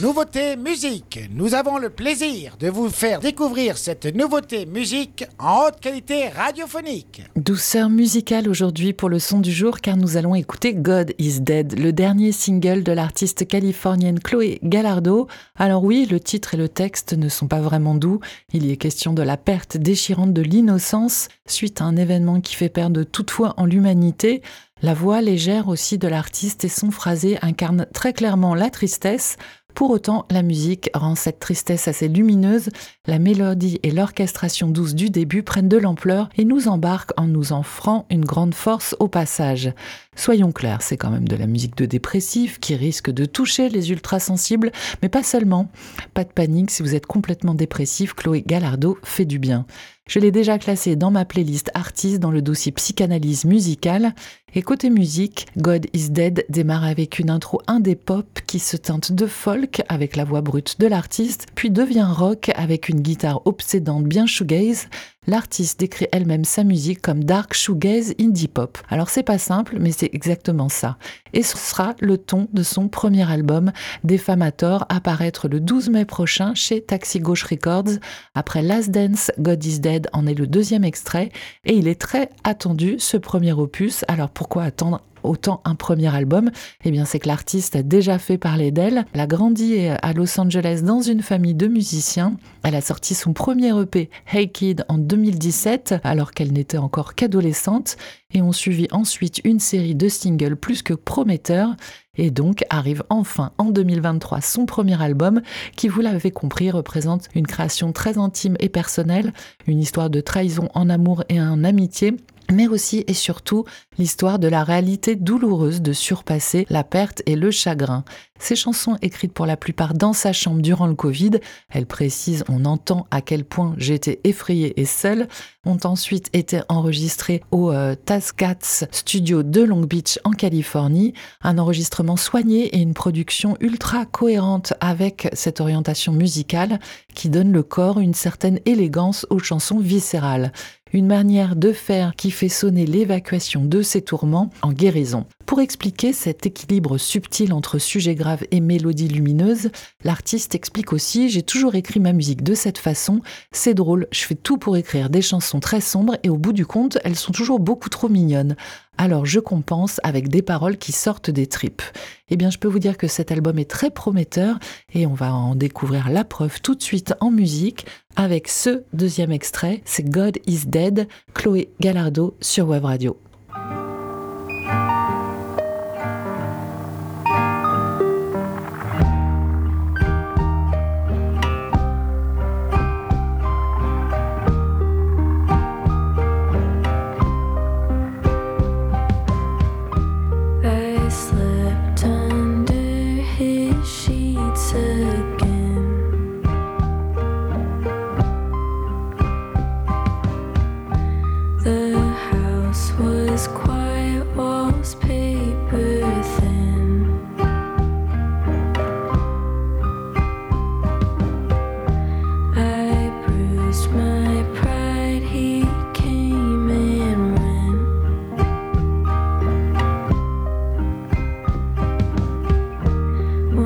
Nouveauté musique. Nous avons le plaisir de vous faire découvrir cette nouveauté musique en haute qualité radiophonique. Douceur musicale aujourd'hui pour le son du jour car nous allons écouter God is Dead, le dernier single de l'artiste californienne Chloé Gallardo. Alors oui, le titre et le texte ne sont pas vraiment doux. Il y est question de la perte déchirante de l'innocence suite à un événement qui fait perdre toute foi en l'humanité. La voix légère aussi de l'artiste et son phrasé incarnent très clairement la tristesse. Pour autant, la musique rend cette tristesse assez lumineuse, la mélodie et l'orchestration douce du début prennent de l'ampleur et nous embarquent en nous offrant une grande force au passage. Soyons clairs, c'est quand même de la musique de dépressif qui risque de toucher les ultra-sensibles, mais pas seulement. Pas de panique, si vous êtes complètement dépressif, Chloé Gallardo fait du bien. Je l'ai déjà classé dans ma playlist artiste dans le dossier psychanalyse musicale. Et côté musique, God is Dead démarre avec une intro indé pop qui se teinte de folk avec la voix brute de l'artiste, puis devient rock avec une guitare obsédante bien shoegaze. L'artiste décrit elle-même sa musique comme dark shoegaze indie pop. Alors c'est pas simple, mais c'est exactement ça. Et ce sera le ton de son premier album, Defamator, apparaître le 12 mai prochain chez Taxi Gauche Records. Après Last Dance, God is Dead en est le deuxième extrait, et il est très attendu ce premier opus. Alors pourquoi attendre autant un premier album Eh bien, c'est que l'artiste a déjà fait parler d'elle. Elle a grandi à Los Angeles dans une famille de musiciens. Elle a sorti son premier EP Hey Kid en 2017 alors qu'elle n'était encore qu'adolescente et ont suivi ensuite une série de singles plus que prometteurs et donc arrive enfin en 2023 son premier album qui, vous l'avez compris, représente une création très intime et personnelle, une histoire de trahison en amour et en amitié mais aussi et surtout l'histoire de la réalité douloureuse de surpasser la perte et le chagrin. Ces chansons écrites pour la plupart dans sa chambre durant le Covid, elles précisent on entend à quel point j'étais effrayée et seule, ont ensuite été enregistrées au euh, Studio de Long Beach en Californie, un enregistrement soigné et une production ultra cohérente avec cette orientation musicale qui donne le corps une certaine élégance aux chansons viscérales une manière de faire qui fait sonner l'évacuation de ces tourments en guérison. Pour expliquer cet équilibre subtil entre sujet grave et mélodie lumineuse, l'artiste explique aussi J'ai toujours écrit ma musique de cette façon, c'est drôle, je fais tout pour écrire des chansons très sombres et au bout du compte, elles sont toujours beaucoup trop mignonnes. Alors je compense avec des paroles qui sortent des tripes. Eh bien, je peux vous dire que cet album est très prometteur et on va en découvrir la preuve tout de suite en musique avec ce deuxième extrait, c'est God is Dead, Chloé Gallardo sur Web Radio.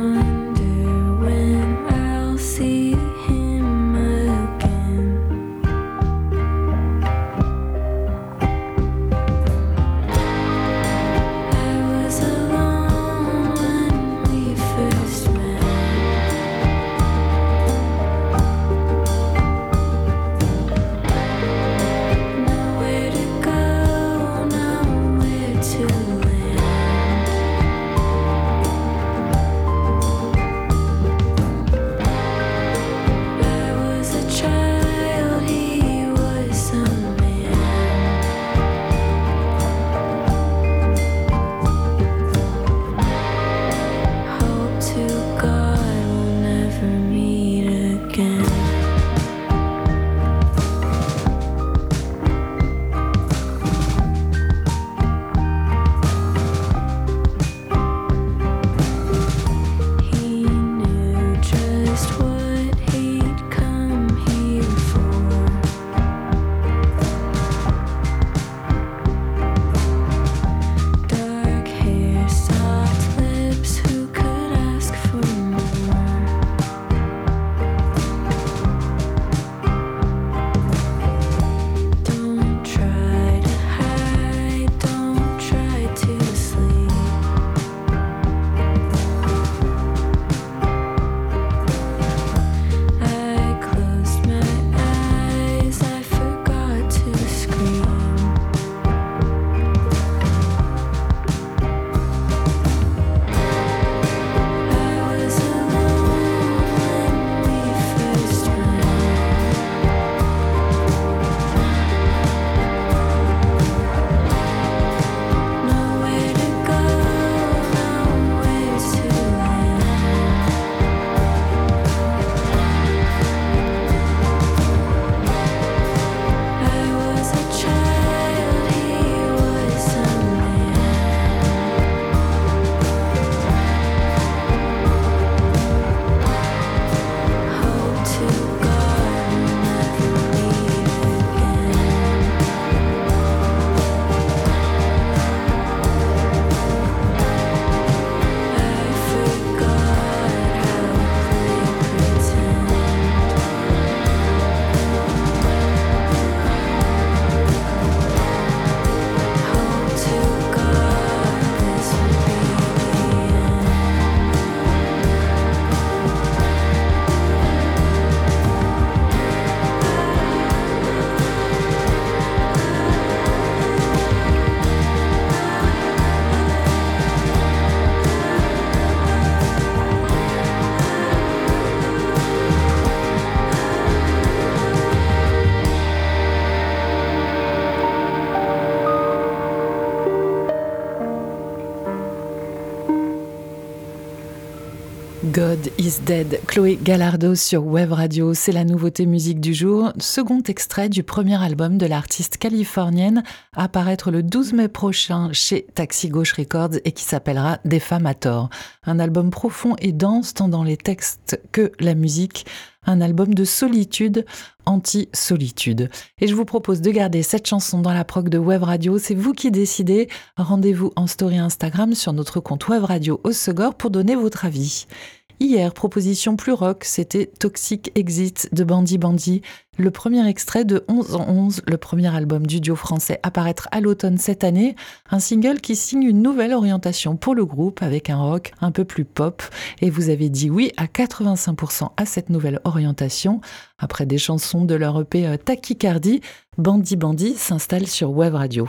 one. God is Dead, Chloé Gallardo sur Web Radio, c'est la nouveauté musique du jour, second extrait du premier album de l'artiste californienne à paraître le 12 mai prochain chez Taxi Gauche Records et qui s'appellera Des femmes à tort. Un album profond et dense tant dans les textes que la musique, un album de solitude, anti-solitude. Et je vous propose de garder cette chanson dans la prog de Web Radio, c'est vous qui décidez. Rendez-vous en story Instagram sur notre compte Web Radio au Segor pour donner votre avis. Hier, proposition plus rock, c'était Toxic Exit de Bandy Bandy, le premier extrait de 11 en 11, le premier album du duo français à paraître à l'automne cette année, un single qui signe une nouvelle orientation pour le groupe avec un rock un peu plus pop. Et vous avez dit oui à 85% à cette nouvelle orientation. Après des chansons de leur EP euh, Tachycardie, Bandy Bandy s'installe sur Web Radio.